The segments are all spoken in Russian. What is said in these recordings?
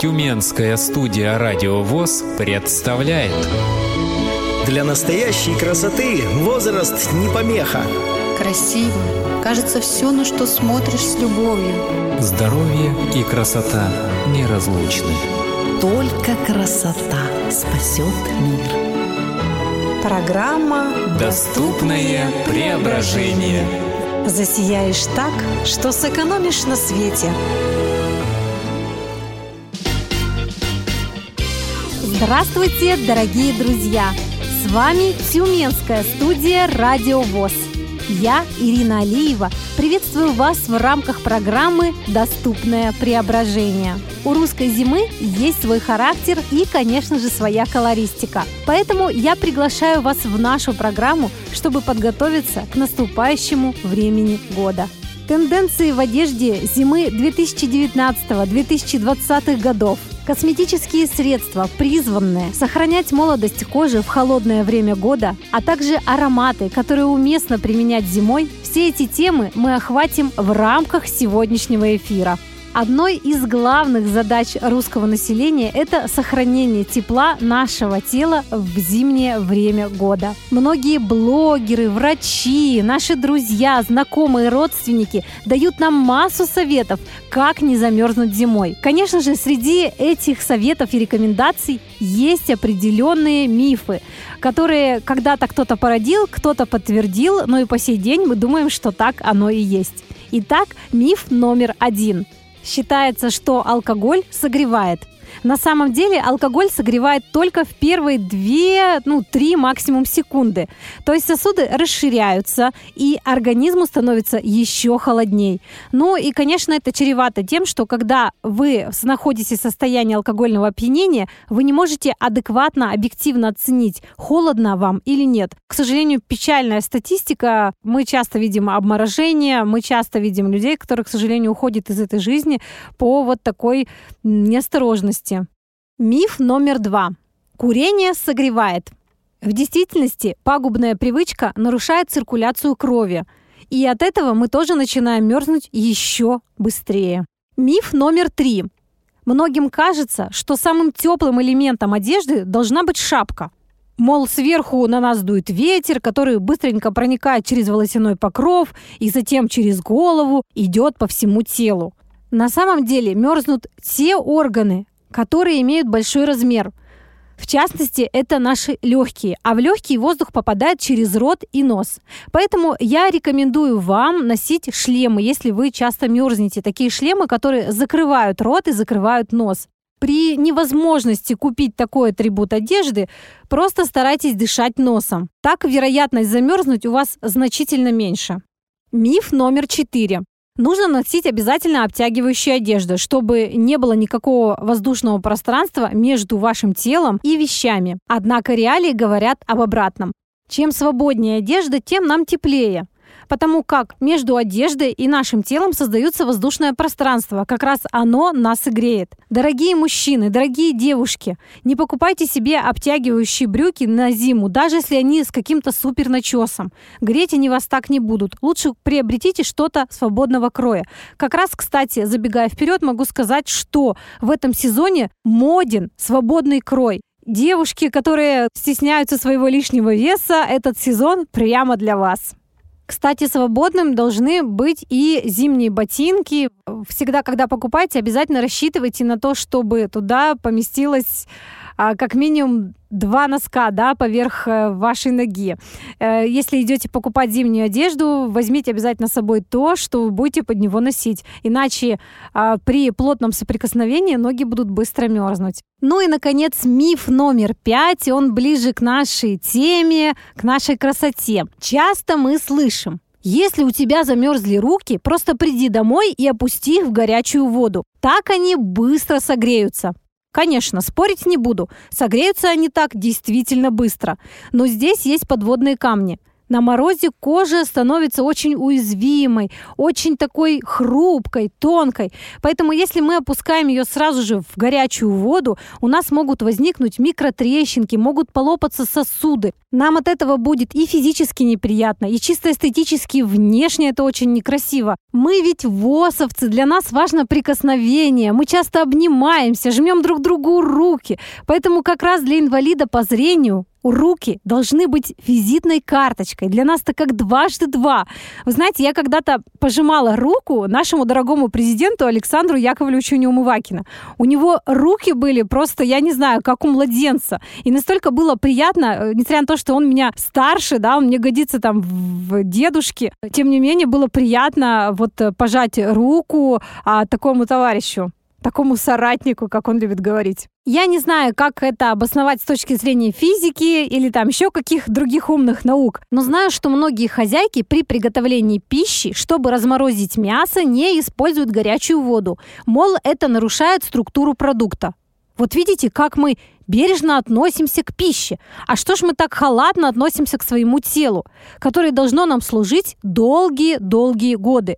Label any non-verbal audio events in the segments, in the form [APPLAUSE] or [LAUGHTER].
Тюменская студия «Радио ВОЗ» представляет Для настоящей красоты возраст не помеха Красиво. Кажется, все, на что смотришь с любовью. Здоровье и красота неразлучны Только красота спасет мир. Программа Доступное преображение «Засияешь так, что сэкономишь на свете». Здравствуйте, дорогие друзья! С вами Тюменская студия «Радио ВОЗ». Я, Ирина Алиева, приветствую вас в рамках программы «Доступное преображение». У русской зимы есть свой характер и, конечно же, своя колористика. Поэтому я приглашаю вас в нашу программу, чтобы подготовиться к наступающему времени года. Тенденции в одежде зимы 2019-2020 годов Косметические средства, призванные сохранять молодость кожи в холодное время года, а также ароматы, которые уместно применять зимой, все эти темы мы охватим в рамках сегодняшнего эфира. Одной из главных задач русского населения – это сохранение тепла нашего тела в зимнее время года. Многие блогеры, врачи, наши друзья, знакомые, родственники дают нам массу советов, как не замерзнуть зимой. Конечно же, среди этих советов и рекомендаций есть определенные мифы, которые когда-то кто-то породил, кто-то подтвердил, но и по сей день мы думаем, что так оно и есть. Итак, миф номер один – Считается, что алкоголь согревает. На самом деле алкоголь согревает только в первые 2, ну, 3 максимум секунды. То есть сосуды расширяются, и организму становится еще холодней. Ну и, конечно, это чревато тем, что когда вы находитесь в состоянии алкогольного опьянения, вы не можете адекватно, объективно оценить, холодно вам или нет. К сожалению, печальная статистика. Мы часто видим обморожение, мы часто видим людей, которые, к сожалению, уходят из этой жизни по вот такой неосторожности возрасте. Миф номер два. Курение согревает. В действительности пагубная привычка нарушает циркуляцию крови, и от этого мы тоже начинаем мерзнуть еще быстрее. Миф номер три. Многим кажется, что самым теплым элементом одежды должна быть шапка. Мол, сверху на нас дует ветер, который быстренько проникает через волосяной покров и затем через голову идет по всему телу. На самом деле мерзнут те органы, которые имеют большой размер. В частности, это наши легкие, а в легкий воздух попадает через рот и нос. Поэтому я рекомендую вам носить шлемы, если вы часто мерзнете. Такие шлемы, которые закрывают рот и закрывают нос. При невозможности купить такой атрибут одежды, просто старайтесь дышать носом. Так вероятность замерзнуть у вас значительно меньше. Миф номер четыре. Нужно носить обязательно обтягивающую одежду, чтобы не было никакого воздушного пространства между вашим телом и вещами. Однако реалии говорят об обратном. Чем свободнее одежда, тем нам теплее потому как между одеждой и нашим телом создается воздушное пространство. Как раз оно нас и греет. Дорогие мужчины, дорогие девушки, не покупайте себе обтягивающие брюки на зиму, даже если они с каким-то супер начесом. Греть они вас так не будут. Лучше приобретите что-то свободного кроя. Как раз, кстати, забегая вперед, могу сказать, что в этом сезоне моден свободный крой. Девушки, которые стесняются своего лишнего веса, этот сезон прямо для вас. Кстати, свободным должны быть и зимние ботинки. Всегда, когда покупаете, обязательно рассчитывайте на то, чтобы туда поместилось а, как минимум два носка, да, поверх э, вашей ноги. Э, если идете покупать зимнюю одежду, возьмите обязательно с собой то, что вы будете под него носить. Иначе а, при плотном соприкосновении ноги будут быстро мерзнуть. Ну и, наконец, миф номер пять. Он ближе к нашей теме, к нашей красоте. Часто мы слышим, если у тебя замерзли руки, просто приди домой и опусти их в горячую воду. Так они быстро согреются. Конечно, спорить не буду. Согреются они так действительно быстро. Но здесь есть подводные камни. На морозе кожа становится очень уязвимой, очень такой хрупкой, тонкой. Поэтому если мы опускаем ее сразу же в горячую воду, у нас могут возникнуть микротрещинки, могут полопаться сосуды. Нам от этого будет и физически неприятно, и чисто эстетически внешне это очень некрасиво. Мы ведь восовцы, для нас важно прикосновение, мы часто обнимаемся, жмем друг другу руки. Поэтому как раз для инвалида по зрению руки должны быть визитной карточкой. Для нас это как дважды два. Вы знаете, я когда-то пожимала руку нашему дорогому президенту Александру Яковлевичу Неумывакина. У него руки были просто, я не знаю, как у младенца. И настолько было приятно, э, несмотря на то, что он меня старше, да, он мне годится там в дедушке, тем не менее было приятно вот э, пожать руку а, такому товарищу такому соратнику, как он любит говорить. Я не знаю, как это обосновать с точки зрения физики или там еще каких других умных наук, но знаю, что многие хозяйки при приготовлении пищи, чтобы разморозить мясо, не используют горячую воду. Мол, это нарушает структуру продукта. Вот видите, как мы бережно относимся к пище. А что ж мы так халатно относимся к своему телу, которое должно нам служить долгие-долгие годы?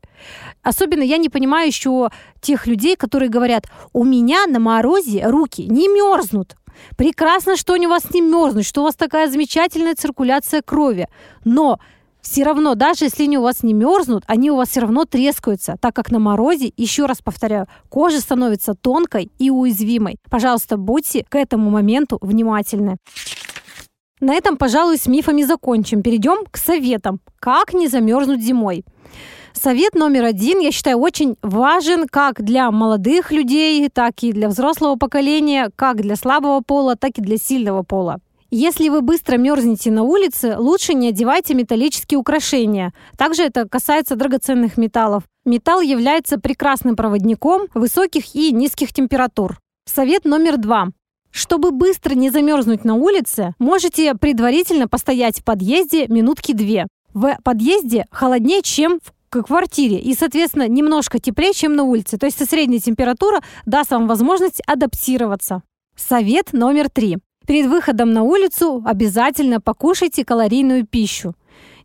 Особенно я не понимаю еще тех людей, которые говорят, у меня на морозе руки не мерзнут. Прекрасно, что у вас не мерзнут, что у вас такая замечательная циркуляция крови. Но все равно, даже если они у вас не мерзнут, они у вас все равно трескаются, так как на морозе, еще раз повторяю, кожа становится тонкой и уязвимой. Пожалуйста, будьте к этому моменту внимательны. На этом, пожалуй, с мифами закончим. Перейдем к советам. Как не замерзнуть зимой? Совет номер один, я считаю, очень важен как для молодых людей, так и для взрослого поколения, как для слабого пола, так и для сильного пола. Если вы быстро мерзнете на улице, лучше не одевайте металлические украшения. Также это касается драгоценных металлов. Металл является прекрасным проводником высоких и низких температур. Совет номер два. Чтобы быстро не замерзнуть на улице, можете предварительно постоять в подъезде минутки две. В подъезде холоднее, чем в квартире и, соответственно, немножко теплее, чем на улице. То есть средняя температура даст вам возможность адаптироваться. Совет номер три. Перед выходом на улицу обязательно покушайте калорийную пищу.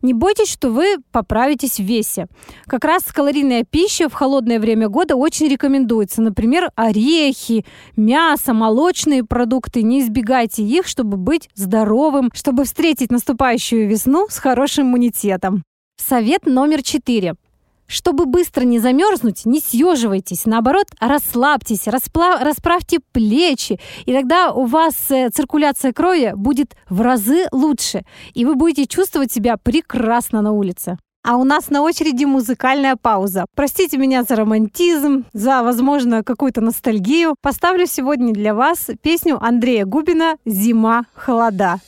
Не бойтесь, что вы поправитесь в весе. Как раз калорийная пища в холодное время года очень рекомендуется. Например, орехи, мясо, молочные продукты. Не избегайте их, чтобы быть здоровым, чтобы встретить наступающую весну с хорошим иммунитетом. Совет номер четыре. Чтобы быстро не замерзнуть, не съеживайтесь, наоборот, расслабьтесь, распла- расправьте плечи, и тогда у вас э, циркуляция крови будет в разы лучше, и вы будете чувствовать себя прекрасно на улице. А у нас на очереди музыкальная пауза. Простите меня за романтизм, за, возможно, какую-то ностальгию. Поставлю сегодня для вас песню Андрея Губина «Зима, холода».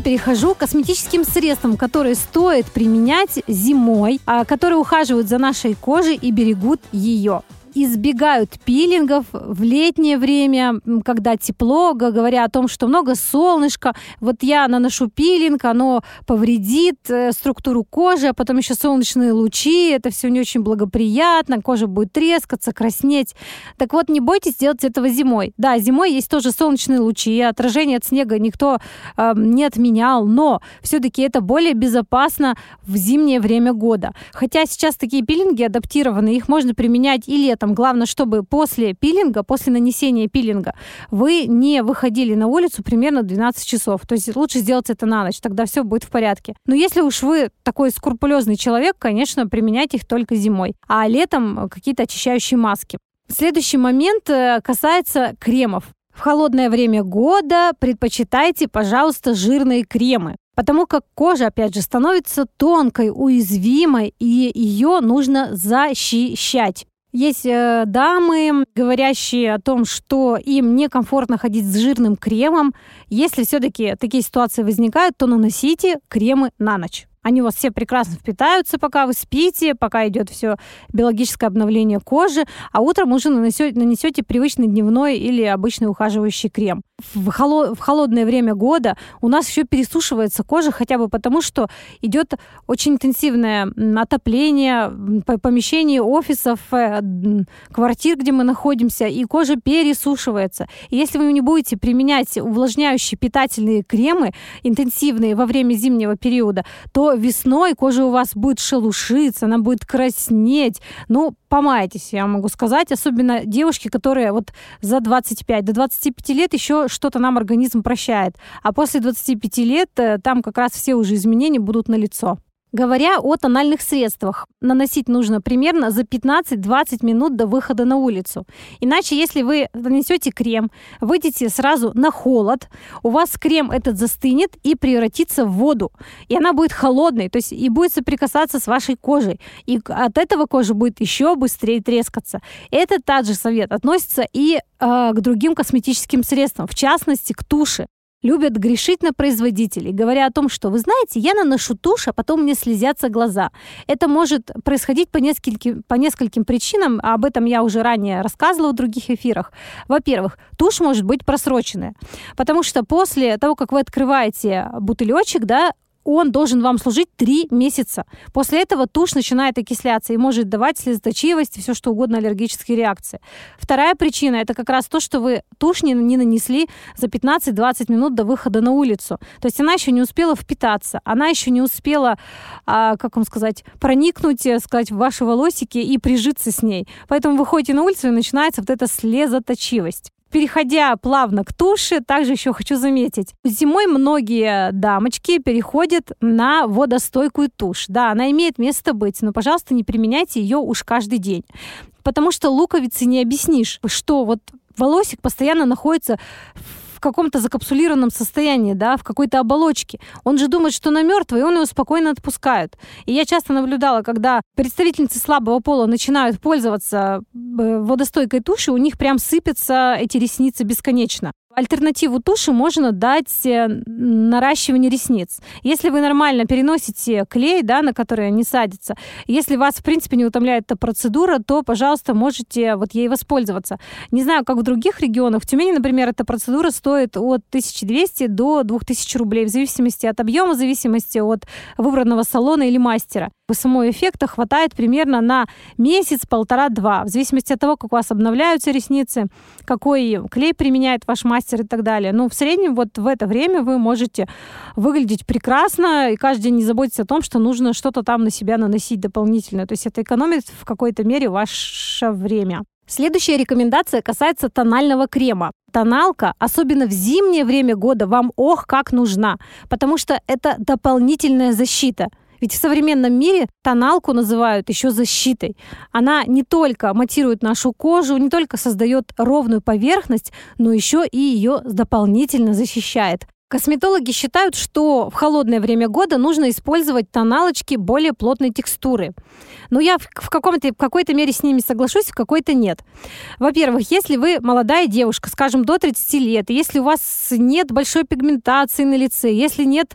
Перехожу к косметическим средствам, которые стоит применять зимой, а, которые ухаживают за нашей кожей и берегут ее избегают пилингов в летнее время, когда тепло, говоря о том, что много солнышка. Вот я наношу пилинг, оно повредит э, структуру кожи, а потом еще солнечные лучи, это все не очень благоприятно, кожа будет трескаться, краснеть. Так вот, не бойтесь делать этого зимой. Да, зимой есть тоже солнечные лучи, отражение от снега никто э, не отменял, но все-таки это более безопасно в зимнее время года. Хотя сейчас такие пилинги адаптированы, их можно применять и летом, этом главное, чтобы после пилинга, после нанесения пилинга, вы не выходили на улицу примерно 12 часов. То есть лучше сделать это на ночь, тогда все будет в порядке. Но если уж вы такой скрупулезный человек, конечно, применяйте их только зимой. А летом какие-то очищающие маски. Следующий момент э, касается кремов. В холодное время года предпочитайте, пожалуйста, жирные кремы. Потому как кожа, опять же, становится тонкой, уязвимой, и ее нужно защищать. Есть э, дамы, говорящие о том, что им некомфортно ходить с жирным кремом. Если все-таки такие ситуации возникают, то наносите кремы на ночь. Они у вас все прекрасно впитаются, пока вы спите, пока идет все биологическое обновление кожи, а утром уже нанесете, нанесете привычный дневной или обычный ухаживающий крем. В, холо, в холодное время года у нас еще пересушивается кожа хотя бы потому, что идет очень интенсивное отопление помещений, офисов, э, квартир, где мы находимся, и кожа пересушивается. И если вы не будете применять увлажняющие питательные кремы интенсивные во время зимнего периода, то весной кожа у вас будет шелушиться, она будет краснеть. Ну, помайтесь, я могу сказать. Особенно девушки, которые вот за 25, до 25 лет еще что-то нам организм прощает. А после 25 лет э, там как раз все уже изменения будут на лицо. Говоря о тональных средствах, наносить нужно примерно за 15-20 минут до выхода на улицу. Иначе, если вы нанесете крем, выйдете сразу на холод, у вас крем этот застынет и превратится в воду. И она будет холодной, то есть и будет соприкасаться с вашей кожей. И от этого кожа будет еще быстрее трескаться. Это также совет относится и э, к другим косметическим средствам, в частности, к туши любят грешить на производителей, говоря о том, что, вы знаете, я наношу тушь, а потом мне слезятся глаза. Это может происходить по нескольким, по нескольким причинам, а об этом я уже ранее рассказывала в других эфирах. Во-первых, тушь может быть просроченная, потому что после того, как вы открываете бутылечек, да, он должен вам служить 3 месяца. После этого тушь начинает окисляться и может давать слезоточивость, все что угодно, аллергические реакции. Вторая причина – это как раз то, что вы тушь не, не нанесли за 15-20 минут до выхода на улицу. То есть она еще не успела впитаться, она еще не успела, а, как вам сказать, проникнуть, э, сказать, в ваши волосики и прижиться с ней. Поэтому вы на улицу и начинается вот эта слезоточивость. Переходя плавно к туши, также еще хочу заметить, зимой многие дамочки переходят на водостойкую тушь. Да, она имеет место быть, но, пожалуйста, не применяйте ее уж каждый день. Потому что луковицы не объяснишь, что вот волосик постоянно находится в в каком-то закапсулированном состоянии, да, в какой-то оболочке. Он же думает, что она мертвая, и он его спокойно отпускает. И я часто наблюдала, когда представительницы слабого пола начинают пользоваться э, водостойкой тушью, у них прям сыпятся эти ресницы бесконечно. Альтернативу туши можно дать э, наращивание ресниц. Если вы нормально переносите клей, да, на который они садятся, если вас, в принципе, не утомляет эта процедура, то, пожалуйста, можете вот ей воспользоваться. Не знаю, как в других регионах. В Тюмени, например, эта процедура стоит от 1200 до 2000 рублей, в зависимости от объема, в зависимости от выбранного салона или мастера. Самого эффекта хватает примерно на месяц, полтора-два, в зависимости от того, как у вас обновляются ресницы, какой клей применяет ваш мастер, и так далее. Но в среднем вот в это время вы можете выглядеть прекрасно и каждый день не заботиться о том, что нужно что-то там на себя наносить дополнительно. То есть это экономит в какой-то мере ваше время. Следующая рекомендация касается тонального крема. Тоналка, особенно в зимнее время года, вам ох как нужна, потому что это дополнительная защита – ведь в современном мире тоналку называют еще защитой. Она не только матирует нашу кожу, не только создает ровную поверхность, но еще и ее дополнительно защищает. Косметологи считают, что в холодное время года нужно использовать тоналочки более плотной текстуры. Но я в, каком-то, в какой-то мере с ними соглашусь, в какой-то нет. Во-первых, если вы молодая девушка, скажем, до 30 лет, если у вас нет большой пигментации на лице, если нет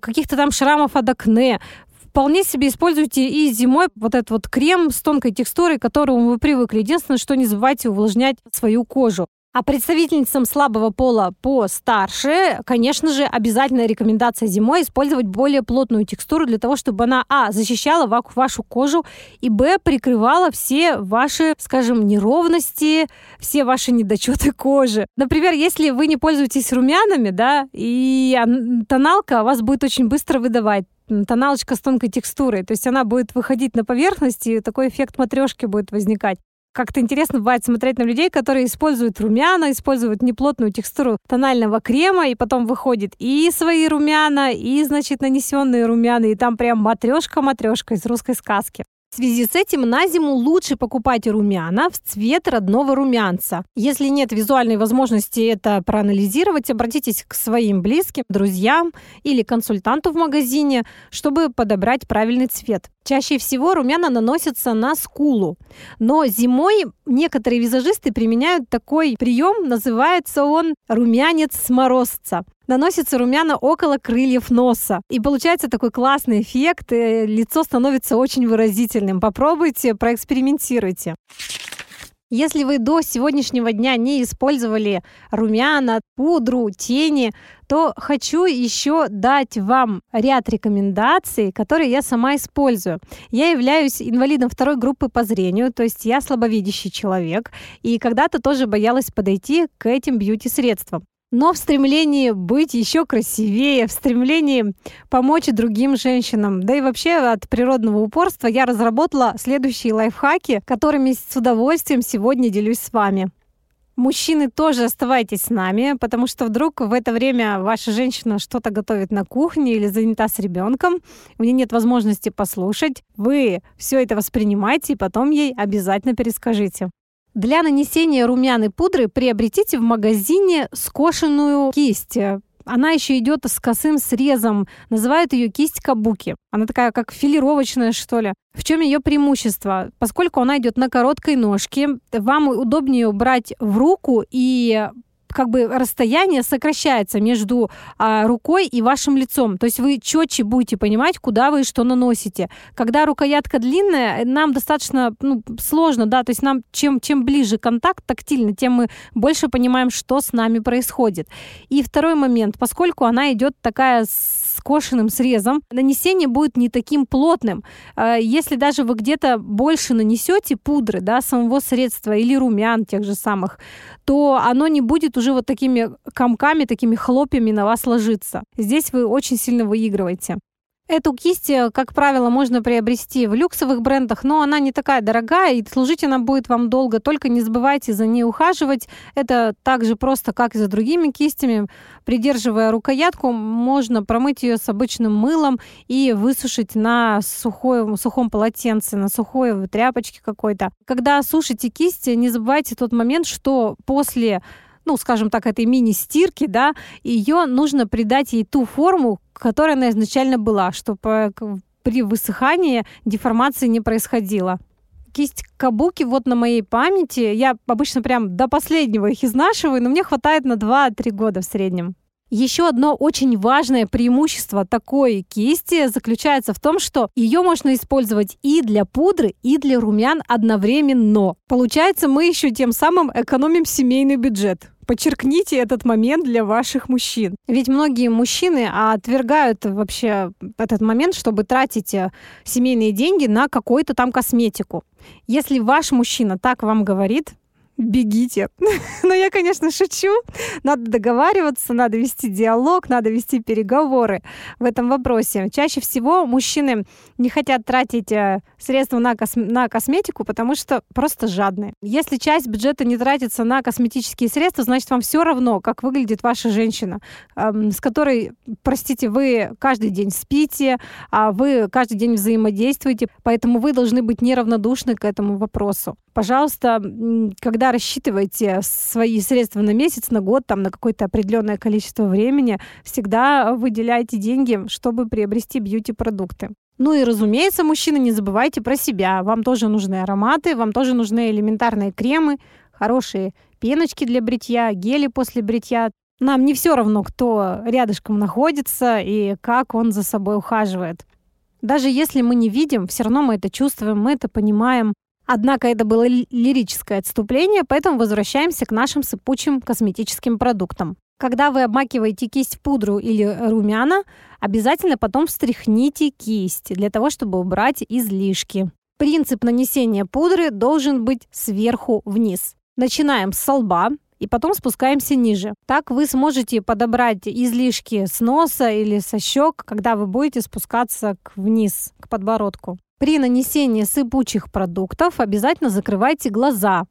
каких-то там шрамов от акне, вполне себе используйте и зимой вот этот вот крем с тонкой текстурой, к которому вы привыкли. Единственное, что не забывайте увлажнять свою кожу. А представительницам слабого пола постарше, конечно же, обязательная рекомендация зимой использовать более плотную текстуру для того, чтобы она, а, защищала вашу кожу, и, б, прикрывала все ваши, скажем, неровности, все ваши недочеты кожи. Например, если вы не пользуетесь румянами, да, и тоналка вас будет очень быстро выдавать, тоналочка с тонкой текстурой. То есть она будет выходить на поверхность, и такой эффект матрешки будет возникать как-то интересно бывает смотреть на людей, которые используют румяна, используют неплотную текстуру тонального крема, и потом выходит и свои румяна, и, значит, нанесенные румяна, и там прям матрешка-матрешка из русской сказки. В связи с этим на зиму лучше покупать румяна в цвет родного румянца. Если нет визуальной возможности это проанализировать, обратитесь к своим близким, друзьям или консультанту в магазине, чтобы подобрать правильный цвет. Чаще всего румяна наносятся на скулу. Но зимой некоторые визажисты применяют такой прием, называется он румянец сморозца наносится румяна около крыльев носа. И получается такой классный эффект, и лицо становится очень выразительным. Попробуйте, проэкспериментируйте. Если вы до сегодняшнего дня не использовали румяна, пудру, тени, то хочу еще дать вам ряд рекомендаций, которые я сама использую. Я являюсь инвалидом второй группы по зрению, то есть я слабовидящий человек, и когда-то тоже боялась подойти к этим бьюти-средствам но в стремлении быть еще красивее, в стремлении помочь другим женщинам, да и вообще от природного упорства я разработала следующие лайфхаки, которыми с удовольствием сегодня делюсь с вами. Мужчины тоже оставайтесь с нами, потому что вдруг в это время ваша женщина что-то готовит на кухне или занята с ребенком, у нее нет возможности послушать. Вы все это воспринимайте и потом ей обязательно перескажите. Для нанесения румяной пудры приобретите в магазине скошенную кисть. Она еще идет с косым срезом. Называют ее кисть кабуки. Она такая, как филировочная, что ли. В чем ее преимущество? Поскольку она идет на короткой ножке, вам удобнее брать в руку и как бы расстояние сокращается между а, рукой и вашим лицом. То есть вы четче будете понимать, куда вы что наносите. Когда рукоятка длинная, нам достаточно ну, сложно, да, то есть нам чем, чем ближе контакт тактильно, тем мы больше понимаем, что с нами происходит. И второй момент, поскольку она идет такая скошенным срезом, нанесение будет не таким плотным. А, если даже вы где-то больше нанесете пудры, да, самого средства или румян тех же самых, то оно не будет уже вот такими комками, такими хлопьями на вас ложиться. Здесь вы очень сильно выигрываете. Эту кисть, э, как правило, можно приобрести в люксовых брендах, но она не такая дорогая, и служить она будет вам долго. Только не забывайте за ней ухаживать. Это так же просто, как и за другими кистями. Придерживая рукоятку, можно промыть ее с обычным мылом и высушить на сухой, сухом полотенце, на сухой тряпочке какой-то. Когда сушите кисть, не забывайте тот момент, что после ну, скажем так, этой мини-стирки, да, ее нужно придать ей ту форму, которая она изначально была, чтобы при высыхании деформации не происходило кисть кабуки вот на моей памяти. Я обычно прям до последнего их изнашиваю, но мне хватает на 2-3 года в среднем. Еще одно очень важное преимущество такой кисти заключается в том, что ее можно использовать и для пудры, и для румян одновременно. Получается, мы еще тем самым экономим семейный бюджет. Подчеркните этот момент для ваших мужчин. Ведь многие мужчины отвергают вообще этот момент, чтобы тратить э, семейные деньги на какую-то там косметику. Если ваш мужчина так вам говорит, бегите. [LAUGHS] Но я, конечно, шучу. Надо договариваться, надо вести диалог, надо вести переговоры в этом вопросе. Чаще всего мужчины не хотят тратить э, средства на, кос на косметику, потому что просто жадные. Если часть бюджета не тратится на косметические средства, значит, вам все равно, как выглядит ваша женщина, эм, с которой, простите, вы каждый день спите, а вы каждый день взаимодействуете, поэтому вы должны быть неравнодушны к этому вопросу. Пожалуйста, когда рассчитываете свои средства на месяц, на год, там, на какое-то определенное количество времени, всегда выделяйте деньги, чтобы приобрести бьюти-продукты. Ну и, разумеется, мужчины, не забывайте про себя. Вам тоже нужны ароматы, вам тоже нужны элементарные кремы, хорошие пеночки для бритья, гели после бритья. Нам не все равно, кто рядышком находится и как он за собой ухаживает. Даже если мы не видим, все равно мы это чувствуем, мы это понимаем. Однако это было лирическое отступление, поэтому возвращаемся к нашим сыпучим косметическим продуктам. Когда вы обмакиваете кисть в пудру или румяна, обязательно потом встряхните кисть для того, чтобы убрать излишки. Принцип нанесения пудры должен быть сверху вниз. Начинаем с лба и потом спускаемся ниже. Так вы сможете подобрать излишки с носа или со щек, когда вы будете спускаться к вниз, к подбородку. При нанесении сыпучих продуктов обязательно закрывайте глаза.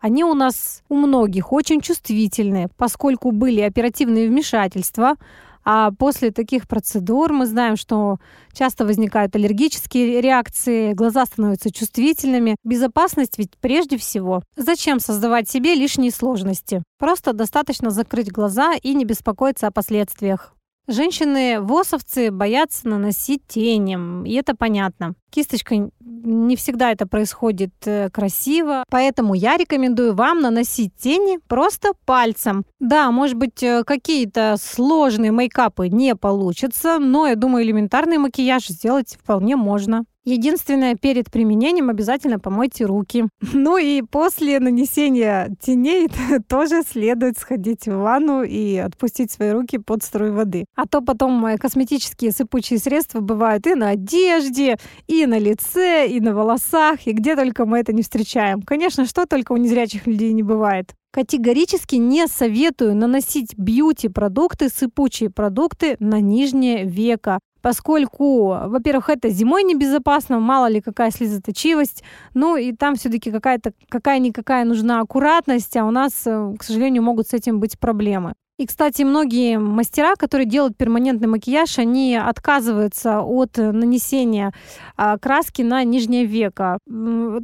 Они у нас у многих очень чувствительные, поскольку были оперативные вмешательства, а после таких процедур мы знаем, что часто возникают аллергические реакции, глаза становятся чувствительными. Безопасность ведь прежде всего. Зачем создавать себе лишние сложности? Просто достаточно закрыть глаза и не беспокоиться о последствиях. Женщины-восовцы боятся наносить тени, и это понятно. Кисточкой не всегда это происходит э, красиво, поэтому я рекомендую вам наносить тени просто пальцем. Да, может быть, э, какие-то сложные мейкапы не получатся, но я думаю, элементарный макияж сделать вполне можно. Единственное, перед применением обязательно помойте руки. [LAUGHS] Ну и после нанесения теней [LAUGHS] тоже следует сходить в ванну и отпустить свои руки под струю воды. А то потом э, косметические сыпучие средства бывают и на одежде, и на лице, и на волосах, и где только мы это не встречаем. Конечно, что только у незрячих людей не бывает. Категорически не советую наносить бьюти-продукты, сыпучие продукты на нижнее веко поскольку, во-первых, это зимой небезопасно, мало ли какая слезоточивость, ну и там все-таки какая-то какая-никакая нужна аккуратность, а у нас, э, к сожалению, могут с этим быть проблемы. И, кстати, многие мастера, которые делают перманентный макияж, они отказываются от нанесения а, краски на нижнее веко.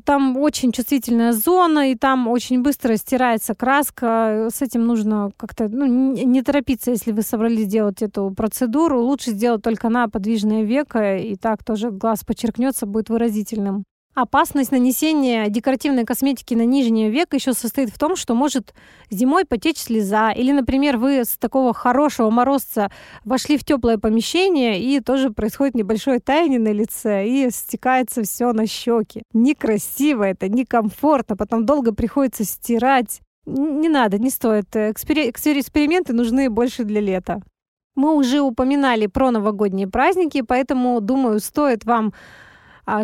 Там очень чувствительная зона, и там очень быстро стирается краска. С этим нужно как-то ну, не торопиться, если вы собрались делать эту процедуру. Лучше сделать только на подвижное веко, и так тоже глаз подчеркнется, будет выразительным. Опасность нанесения декоративной косметики на нижний век еще состоит в том, что может зимой потечь слеза. Или, например, вы с такого хорошего морозца вошли в теплое помещение, и тоже происходит небольшое таяние на лице, и стекается все на щеки. Некрасиво это, некомфортно, потом долго приходится стирать. Не надо, не стоит. Экспери- эксперименты нужны больше для лета. Мы уже упоминали про новогодние праздники, поэтому, думаю, стоит вам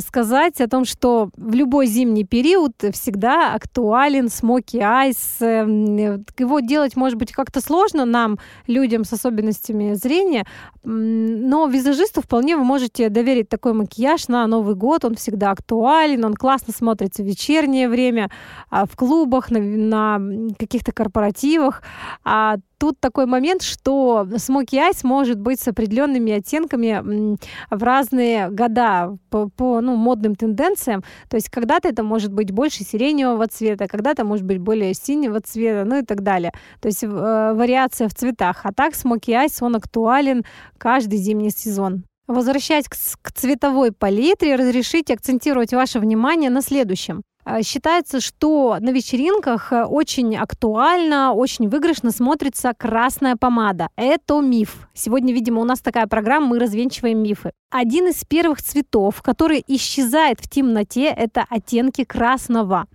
сказать о том, что в любой зимний период всегда актуален смоки айс. Эм, его делать, может быть, как-то сложно нам, людям с особенностями зрения, но визажисту вполне вы можете доверить такой макияж на Новый год. Он всегда актуален, он классно смотрится в вечернее время, а, в клубах, на, на каких-то корпоративах. Тут такой момент, что смоки айс может быть с определенными оттенками в разные года по, по ну, модным тенденциям. То есть когда-то это может быть больше сиреневого цвета, когда-то может быть более синего цвета, ну и так далее. То есть э, вариация в цветах. А так смоки айс, он актуален каждый зимний сезон. Возвращаясь к, к цветовой палитре, разрешите акцентировать ваше внимание на следующем. А, считается, что на вечеринках э, очень актуально, очень выигрышно смотрится красная помада. Это миф. Сегодня, видимо, у нас такая программа, мы развенчиваем мифы. Один из первых цветов, который исчезает в темноте, это оттенки красного.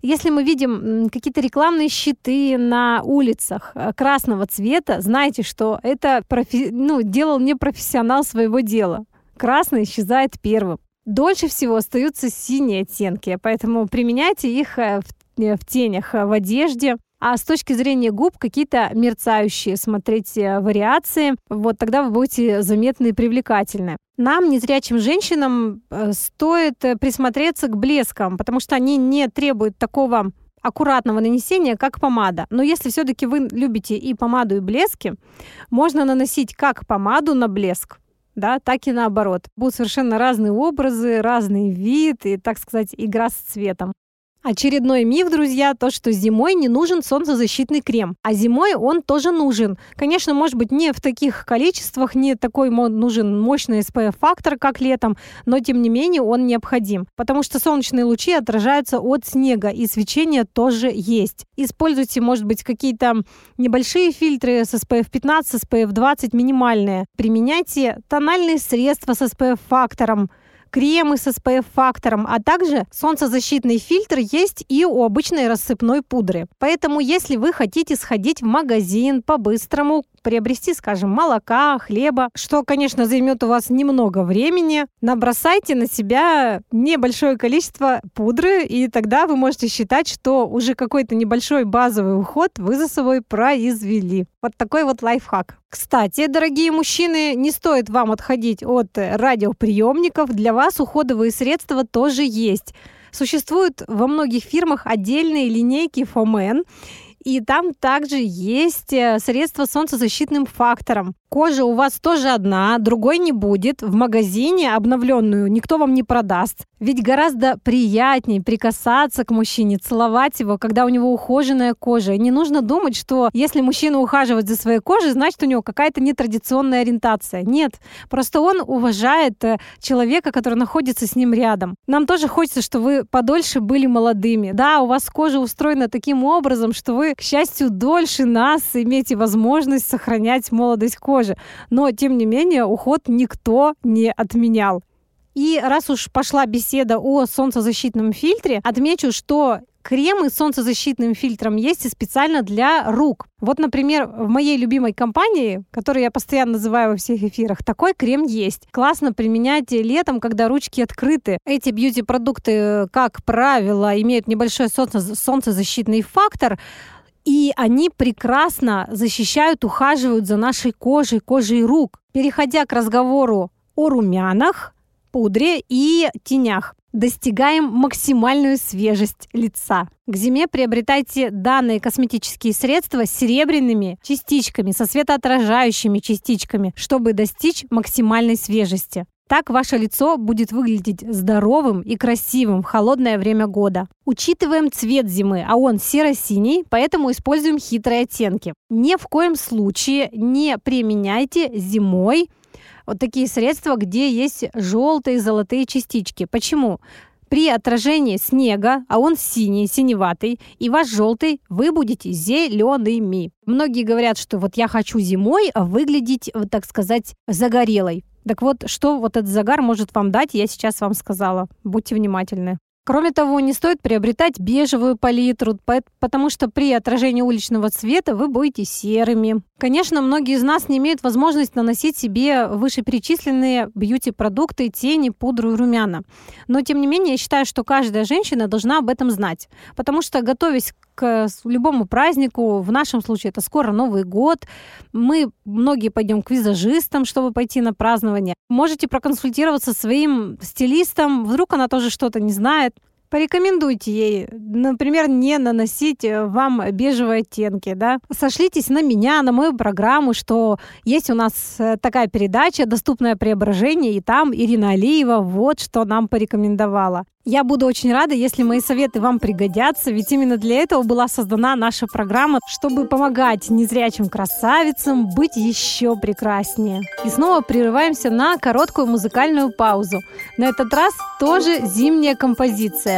Если мы видим какие-то рекламные щиты на улицах э, красного цвета, знайте, что это профи... ну, делал не профессионал своего дела. Красный исчезает первым. Дольше всего остаются синие оттенки, поэтому применяйте их э, в, э, в тенях э, в одежде. А с точки зрения губ какие-то мерцающие, смотрите, вариации, вот тогда вы будете заметны и привлекательны. Нам, незрячим женщинам, стоит присмотреться к блескам, потому что они не требуют такого аккуратного нанесения, как помада. Но если все-таки вы любите и помаду, и блески, можно наносить как помаду на блеск, да, так и наоборот. Будут совершенно разные образы, разный вид и, так сказать, игра с цветом. Очередной миф, друзья, то, что зимой не нужен солнцезащитный крем. А зимой он тоже нужен. Конечно, может быть, не в таких количествах, не такой нужен мощный SPF-фактор, как летом, но тем не менее он необходим. Потому что солнечные лучи отражаются от снега, и свечение тоже есть. Используйте, может быть, какие-то небольшие фильтры с SPF 15, SPF 20, минимальные. Применяйте тональные средства с SPF-фактором, кремы с SPF-фактором, а также солнцезащитный фильтр есть и у обычной рассыпной пудры. Поэтому, если вы хотите сходить в магазин по-быстрому, приобрести, скажем, молока, хлеба, что, конечно, займет у вас немного времени, набросайте на себя небольшое количество пудры, и тогда вы можете считать, что уже какой-то небольшой базовый уход вы за собой произвели. Вот такой вот лайфхак. Кстати, дорогие мужчины, не стоит вам отходить от радиоприемников. Для вас уходовые средства тоже есть. Существуют во многих фирмах отдельные линейки Fomen, и там также есть э, средства с солнцезащитным фактором. Кожа у вас тоже одна, другой не будет. В магазине обновленную никто вам не продаст. Ведь гораздо приятнее прикасаться к мужчине, целовать его, когда у него ухоженная кожа. И не нужно думать, что если мужчина ухаживает за своей кожей, значит у него какая-то нетрадиционная ориентация. Нет, просто он уважает э, человека, который находится с ним рядом. Нам тоже хочется, чтобы вы подольше были молодыми. Да, у вас кожа устроена таким образом, что вы, к счастью, дольше нас имеете возможность сохранять молодость кожи кожи. Но, тем не менее, уход никто не отменял. И раз уж пошла беседа о солнцезащитном фильтре, отмечу, что кремы с солнцезащитным фильтром есть и специально для рук. Вот, например, в моей любимой компании, которую я постоянно называю во всех эфирах, такой крем есть. Классно применять летом, когда ручки открыты. Эти бьюти-продукты, как правило, имеют небольшой солнце солнцезащитный фактор, и они прекрасно защищают, ухаживают за нашей кожей, кожей рук. Переходя к разговору о румянах, пудре и тенях достигаем максимальную свежесть лица. К зиме приобретайте данные косметические средства с серебряными частичками, со светоотражающими частичками, чтобы достичь максимальной свежести. Так ваше лицо будет выглядеть здоровым и красивым в холодное время года. Учитываем цвет зимы, а он серо-синий, поэтому используем хитрые оттенки. Ни в коем случае не применяйте зимой вот такие средства, где есть желтые и золотые частички. Почему? При отражении снега, а он синий, синеватый, и ваш желтый, вы будете зелеными. Многие говорят, что вот я хочу зимой выглядеть, вот так сказать, загорелой. Так вот, что вот этот загар может вам дать, я сейчас вам сказала. Будьте внимательны. Кроме того, не стоит приобретать бежевую палитру, потому что при отражении уличного цвета вы будете серыми. Конечно, многие из нас не имеют возможность наносить себе вышеперечисленные бьюти-продукты, тени, пудру и румяна. Но, тем не менее, я считаю, что каждая женщина должна об этом знать. Потому что, готовясь к любому празднику, в нашем случае это скоро Новый год, мы многие пойдем к визажистам, чтобы пойти на празднование. Можете проконсультироваться со своим стилистом, вдруг она тоже что-то не знает. Порекомендуйте ей, например, не наносить э, вам бежевые оттенки, да. Сошлитесь на меня, на мою программу, что есть у нас э, такая передача «Доступное преображение», и там Ирина Алиева вот что нам порекомендовала. Я буду очень рада, если мои советы вам пригодятся, ведь именно для этого была создана наша программа, чтобы помогать незрячим красавицам быть еще прекраснее. И снова прерываемся на короткую музыкальную паузу. На этот раз тоже зимняя композиция.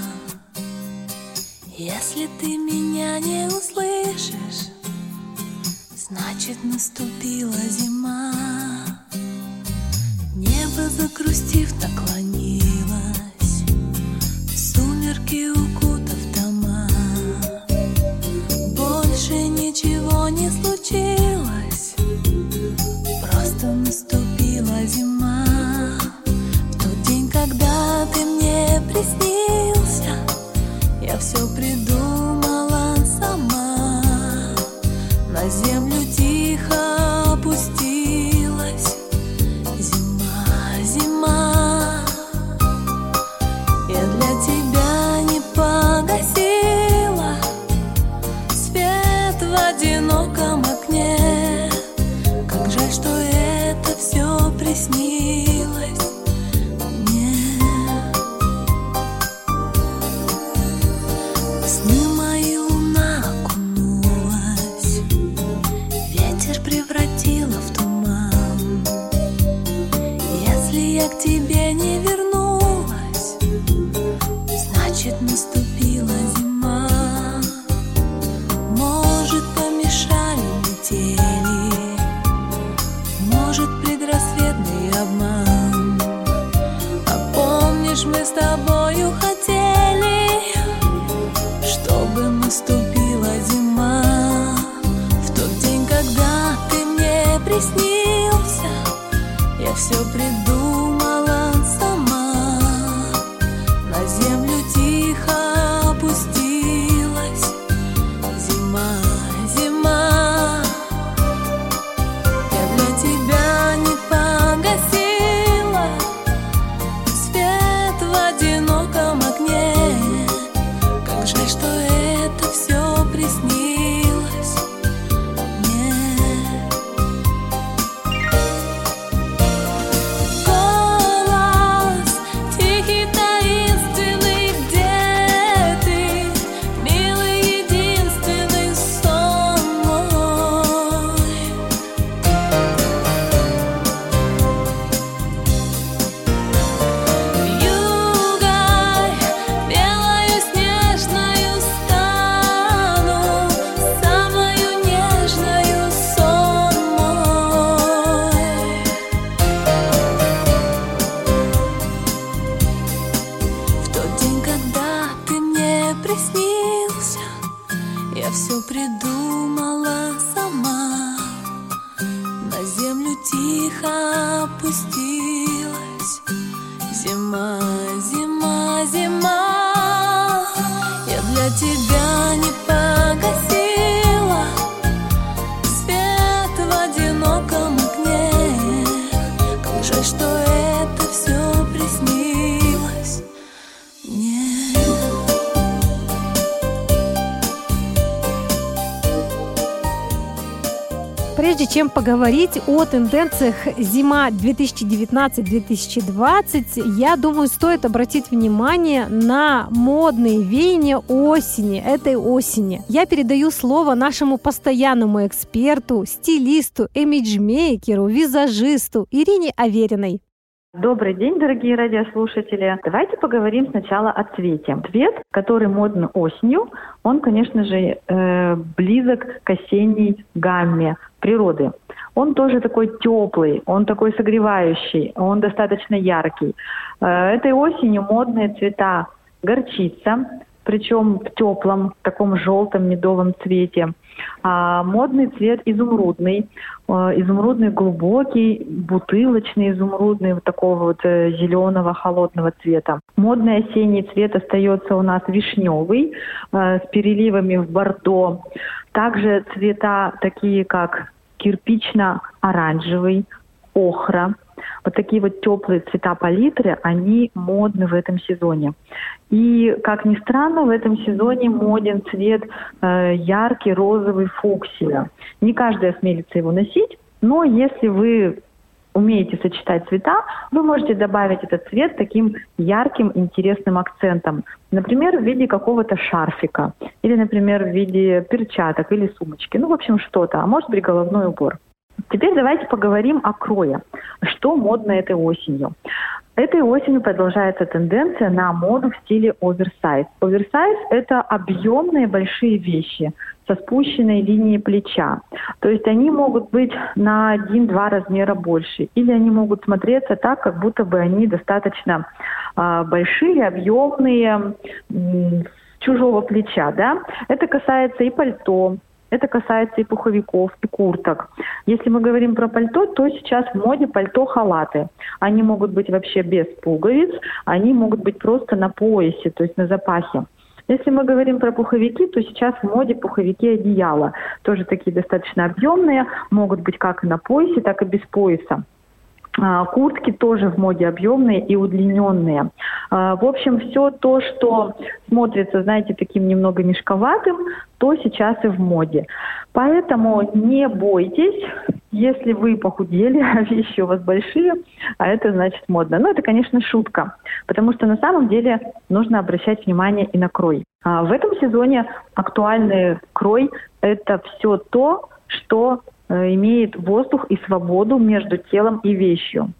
Если ты меня не услышишь, значит наступила зима. Небо загрустив наклонилось, я все чем поговорить о тенденциях зима 2019-2020, я думаю, стоит обратить внимание на модные веяния осени, этой осени. Я передаю слово нашему постоянному эксперту, стилисту, имиджмейкеру, визажисту Ирине Авериной. Добрый день, дорогие радиослушатели. Давайте поговорим сначала о цвете. Цвет, который моден осенью, он, конечно же, э, близок к осенней гамме природы. Он тоже такой теплый, он такой согревающий, он достаточно яркий. Э, этой осенью модные цвета горчица, причем в теплом, таком желтом медовом цвете. А модный цвет изумрудный, э, изумрудный глубокий, бутылочный изумрудный, вот такого вот э, зеленого холодного цвета. Модный осенний цвет остается у нас вишневый, э, с переливами в бордо. Также цвета такие, как кирпично-оранжевый, охра. Вот такие вот теплые цвета палитры, они модны в этом сезоне. И, как ни странно, в этом сезоне моден цвет э, яркий розовый фуксия. Не каждый осмелится его носить, но если вы умеете сочетать цвета, вы можете добавить этот цвет таким ярким, интересным акцентом. Например, в виде какого-то шарфика, или, например, в виде перчаток или сумочки. Ну, в общем, что-то, а может быть, головной убор. Теперь давайте поговорим о крое. Что модно этой осенью? Этой осенью продолжается тенденция на моду в стиле оверсайз. Оверсайз – это объемные большие вещи со спущенной линией плеча. То есть они могут быть на один-два размера больше. Или они могут смотреться так, как будто бы они достаточно э, большие, объемные, с чужого плеча. Да? Это касается и пальто, это касается и пуховиков, и курток. Если мы говорим про пальто, то сейчас в моде пальто-халаты. Они могут быть вообще без пуговиц, они могут быть просто на поясе, то есть на запахе. Если мы говорим про пуховики, то сейчас в моде пуховики одеяла. Тоже такие достаточно объемные, могут быть как и на поясе, так и без пояса. А, Куртки тоже в моде объемные и удлиненные. А, В общем, все то, что смотрится, знаете, таким немного мешковатым, то сейчас и в моде. Поэтому не бойтесь, если вы похудели, [LAUGHS] а вещи у вас большие, а это значит модно. Ну, это, конечно, шутка, потому что на самом деле нужно обращать внимание и на крой. А В этом сезоне актуальный крой – это все то, что имеет воздух и свободу между телом и вещью.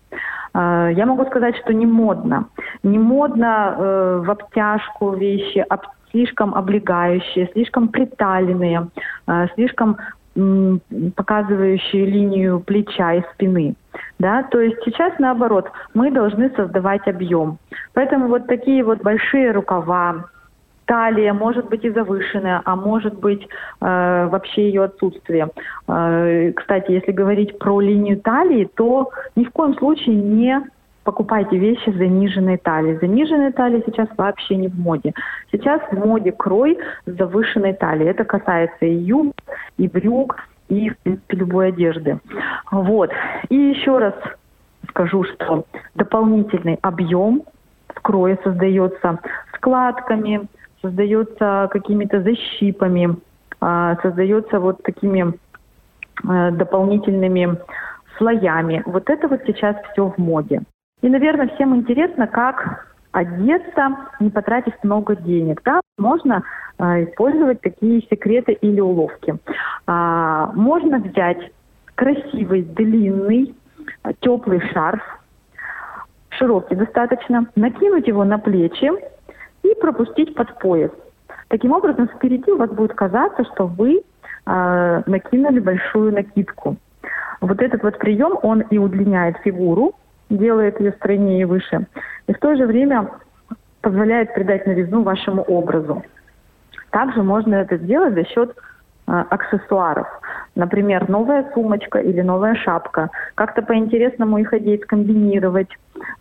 Э, я могу сказать, что не модно. Не модно э, в обтяжку вещи, слишком облегающие, слишком приталенные, э, слишком показывающие линию плеча и спины. Да? То есть сейчас наоборот, мы должны создавать объем. Поэтому вот такие вот большие рукава, талия может быть и завышенная, а может быть э, вообще ее отсутствие. Э, кстати, если говорить про линию талии, то ни в коем случае не покупайте вещи с заниженной талией. Заниженная талия сейчас вообще не в моде. Сейчас в моде крой с завышенной талией. Это касается и юбок, и брюк, и, в принципе, любой одежды. Вот. И еще раз скажу, что дополнительный объем в крое создается складками, создается какими-то защипами, а, создается вот такими э, дополнительными слоями. Вот это вот сейчас все в моде. И, наверное, всем интересно, как одеться, не потратив много денег. Да? Можно э, использовать такие секреты или уловки. А, можно взять красивый, длинный, теплый шарф, широкий достаточно, накинуть его на плечи и пропустить под пояс. Таким образом, впереди у вас будет казаться, что вы э, накинули большую накидку. Вот этот вот прием, он и удлиняет фигуру, делает ее стройнее и выше, и в то же время позволяет придать новизну вашему образу. Также можно это сделать за счет э, аксессуаров. Например, новая сумочка или новая шапка. Как-то по-интересному их одеть, комбинировать.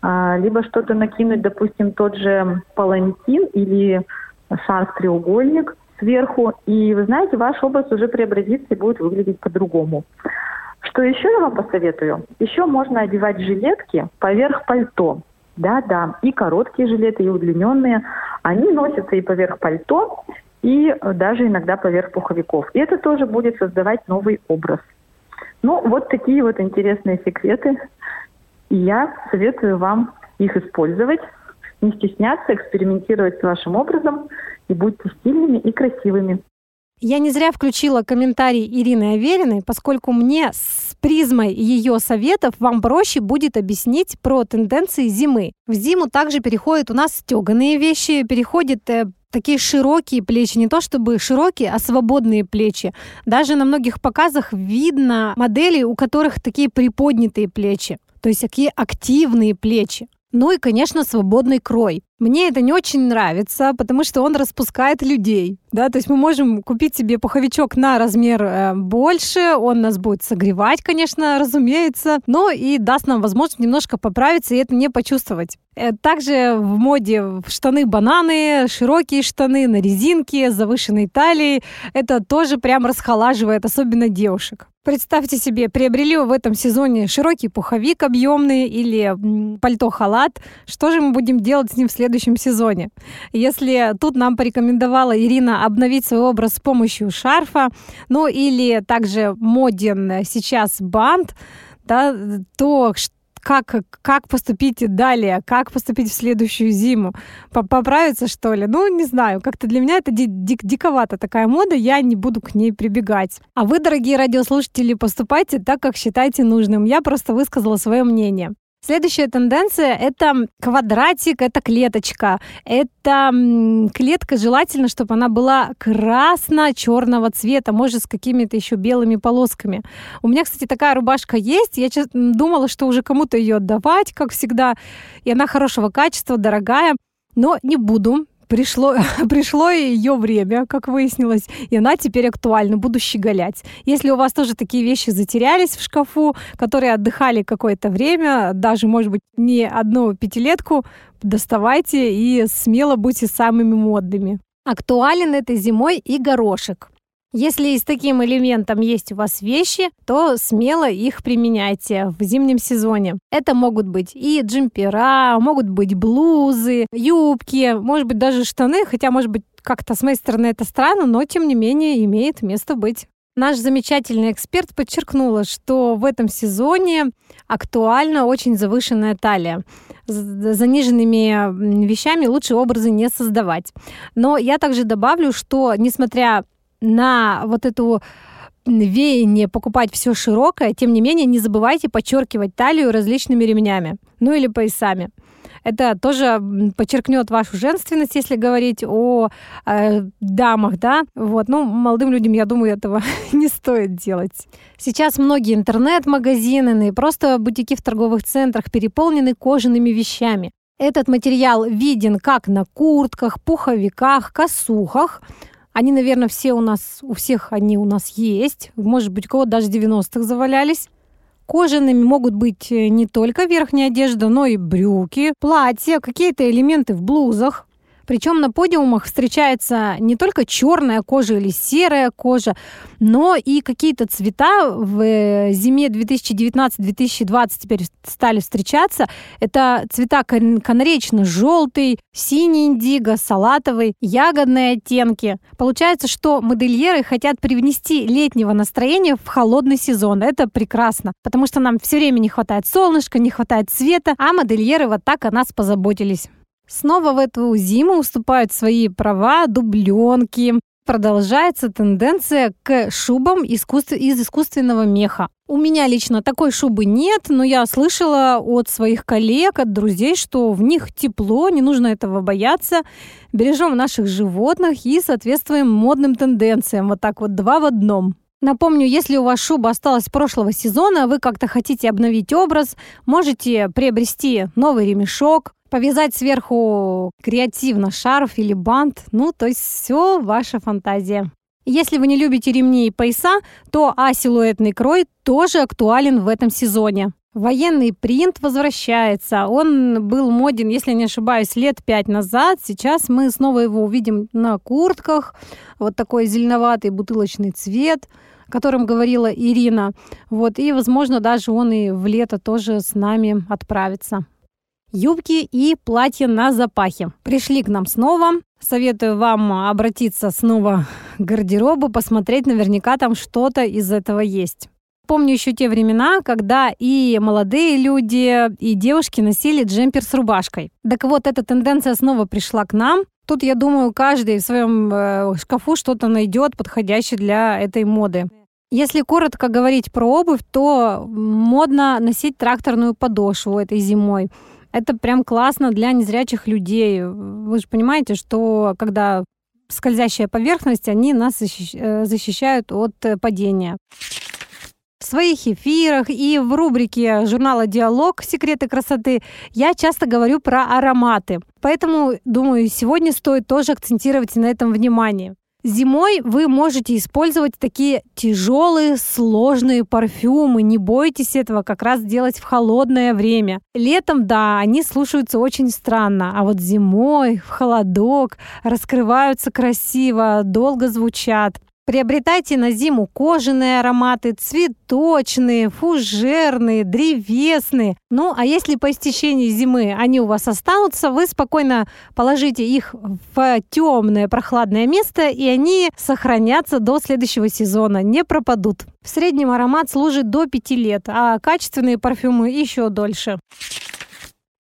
Э, либо что-то накинуть, допустим, тот же палантин или шарф-треугольник сверху. И вы знаете, ваш образ уже преобразится и будет выглядеть по-другому. Что еще я вам посоветую? Еще можно одевать жилетки поверх пальто. Да-да, и короткие жилеты, и удлиненные. Они носятся и поверх пальто, и даже иногда поверх пуховиков. И это тоже будет создавать новый образ. Ну, вот такие вот интересные секреты. И я советую вам их использовать, не стесняться, экспериментировать с вашим образом и будьте стильными и красивыми. Я не зря включила комментарий Ирины Авериной, поскольку мне с призмой ее советов вам проще будет объяснить про тенденции зимы. В зиму также переходят у нас стеганые вещи, переходят э, такие широкие плечи, не то чтобы широкие, а свободные плечи. Даже на многих показах видно модели, у которых такие приподнятые плечи, то есть такие активные плечи. Ну и, конечно, свободный крой. Мне это не очень нравится, потому что он распускает людей. Да, то есть мы можем купить себе пуховичок на размер э, больше, он нас будет согревать, конечно, разумеется, но и даст нам возможность немножко поправиться и это не почувствовать. Э, также в моде штаны-бананы, широкие штаны на резинке, завышенной талией. Это тоже прям расхолаживает, особенно девушек. Представьте себе, приобрели в этом сезоне широкий пуховик объемный или пальто-халат. Что же мы будем делать с ним в следующем сезоне? Если тут нам порекомендовала Ирина обновить свой образ с помощью шарфа, ну или также моден сейчас бант, да, то как, как поступить далее, как поступить в следующую зиму, поправиться что ли? Ну, не знаю, как-то для меня это дик диковато такая мода, я не буду к ней прибегать. А вы, дорогие радиослушатели, поступайте так, как считаете нужным. Я просто высказала свое мнение. Следующая тенденция – это квадратик, это клеточка. Это клетка желательно, чтобы она была красно-черного цвета, может, с какими-то еще белыми полосками. У меня, кстати, такая рубашка есть. Я думала, что уже кому-то ее отдавать, как всегда. И она хорошего качества, дорогая. Но не буду пришло, [LAUGHS] пришло ее время, как выяснилось, и она теперь актуальна, буду щеголять. Если у вас тоже такие вещи затерялись в шкафу, которые отдыхали какое-то время, даже, может быть, не одну пятилетку, доставайте и смело будьте самыми модными. Актуален этой зимой и горошек. Если и с таким элементом есть у вас вещи, то смело их применяйте в зимнем сезоне. Это могут быть и джемпера, могут быть блузы, юбки, может быть даже штаны, хотя, может быть, как-то с моей стороны это странно, но тем не менее имеет место быть. Наш замечательный эксперт подчеркнула, что в этом сезоне актуальна очень завышенная талия. С заниженными вещами лучше образы не создавать. Но я также добавлю, что несмотря на вот эту веяние покупать все широкое, тем не менее не забывайте подчеркивать талию различными ремнями, ну или поясами. Это тоже подчеркнет вашу женственность, если говорить о э, дамах, да. Вот, ну, молодым людям, я думаю, этого [LAUGHS] не стоит делать. Сейчас многие интернет-магазины, ну и просто бутики в торговых центрах переполнены кожаными вещами. Этот материал виден как на куртках, пуховиках, косухах. Они, наверное, все у нас, у всех они у нас есть. Может быть, у кого даже 90-х завалялись. Кожаными могут быть э, не только верхняя одежда, но и брюки, платья, какие-то элементы в блузах. Причем на подиумах встречается не только черная кожа или серая кожа, но и какие-то цвета в э, зиме 2019-2020 теперь стали встречаться. Это цвета канаречно-желтый, синий индиго, салатовый, ягодные оттенки. Получается, что модельеры хотят привнести летнего настроения в холодный сезон. Это прекрасно, потому что нам все время не хватает солнышка, не хватает света, а модельеры вот так о нас позаботились. Снова в эту зиму уступают свои права дубленки. Продолжается тенденция к шубам искусств- из искусственного меха. У меня лично такой шубы нет, но я слышала от своих коллег, от друзей, что в них тепло, не нужно этого бояться. Бережем наших животных и соответствуем модным тенденциям. Вот так вот два в одном. Напомню, если у вас шуба осталась прошлого сезона, вы как-то хотите обновить образ, можете приобрести новый ремешок, повязать сверху креативно шарф или бант. Ну, то есть все ваша фантазия. Если вы не любите ремни и пояса, то асилуэтный крой тоже актуален в этом сезоне. Военный принт возвращается. Он был моден, если не ошибаюсь, лет пять назад. Сейчас мы снова его увидим на куртках. Вот такой зеленоватый бутылочный цвет, о котором говорила Ирина. Вот, и, возможно, даже он и в лето тоже с нами отправится. Юбки и платья на запахе. Пришли к нам снова. Советую вам обратиться снова к гардеробу, посмотреть, наверняка там что-то из этого есть. Помню еще те времена, когда и молодые люди, и девушки носили джемпер с рубашкой. Так вот, эта тенденция снова пришла к нам. Тут, я думаю, каждый в своем э, шкафу что-то найдет подходящее для этой моды. Если коротко говорить про обувь, то модно носить тракторную подошву этой зимой. Это прям классно для незрячих людей. Вы же понимаете, что когда скользящая поверхность, они нас э, защищают от э, падения. В своих эфирах и в рубрике журнала «Диалог. Секреты красоты» я часто говорю про ароматы. Поэтому, думаю, сегодня стоит тоже акцентировать на этом внимание. Зимой вы можете использовать такие тяжелые, сложные парфюмы. Не бойтесь этого как раз делать в холодное время. Летом, да, они слушаются очень странно, а вот зимой, в холодок, раскрываются красиво, долго звучат. Приобретайте на зиму кожаные ароматы, цветочные, фужерные, древесные. Ну, а если по истечении зимы они у вас останутся, вы спокойно положите их в темное прохладное место, и они сохранятся до следующего сезона, не пропадут. В среднем аромат служит до 5 лет, а качественные парфюмы еще дольше.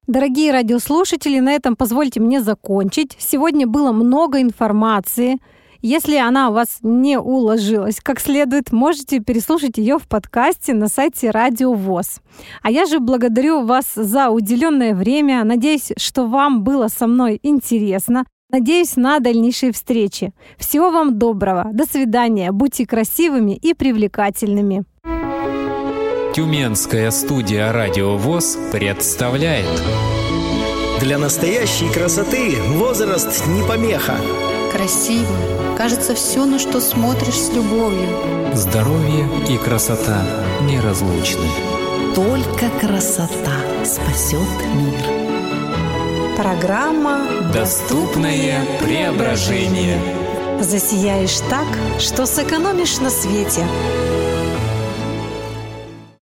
Дорогие радиослушатели, на этом позвольте мне закончить. Сегодня было много информации. Если она у вас не уложилась как следует, можете переслушать ее в подкасте на сайте Радио ВОЗ. А я же благодарю вас за уделенное время. Надеюсь, что вам было со мной интересно. Надеюсь на дальнейшие встречи. Всего вам доброго. До свидания. Будьте красивыми и привлекательными. Тюменская студия «Радио ВОЗ» представляет Для настоящей красоты возраст не помеха. Красиво. Кажется, все, на что смотришь с любовью. «Здоровье и красота неразлучны». Только красота спасет мир. Программа Доступное преображение. «Засияешь так, что сэкономишь на свете».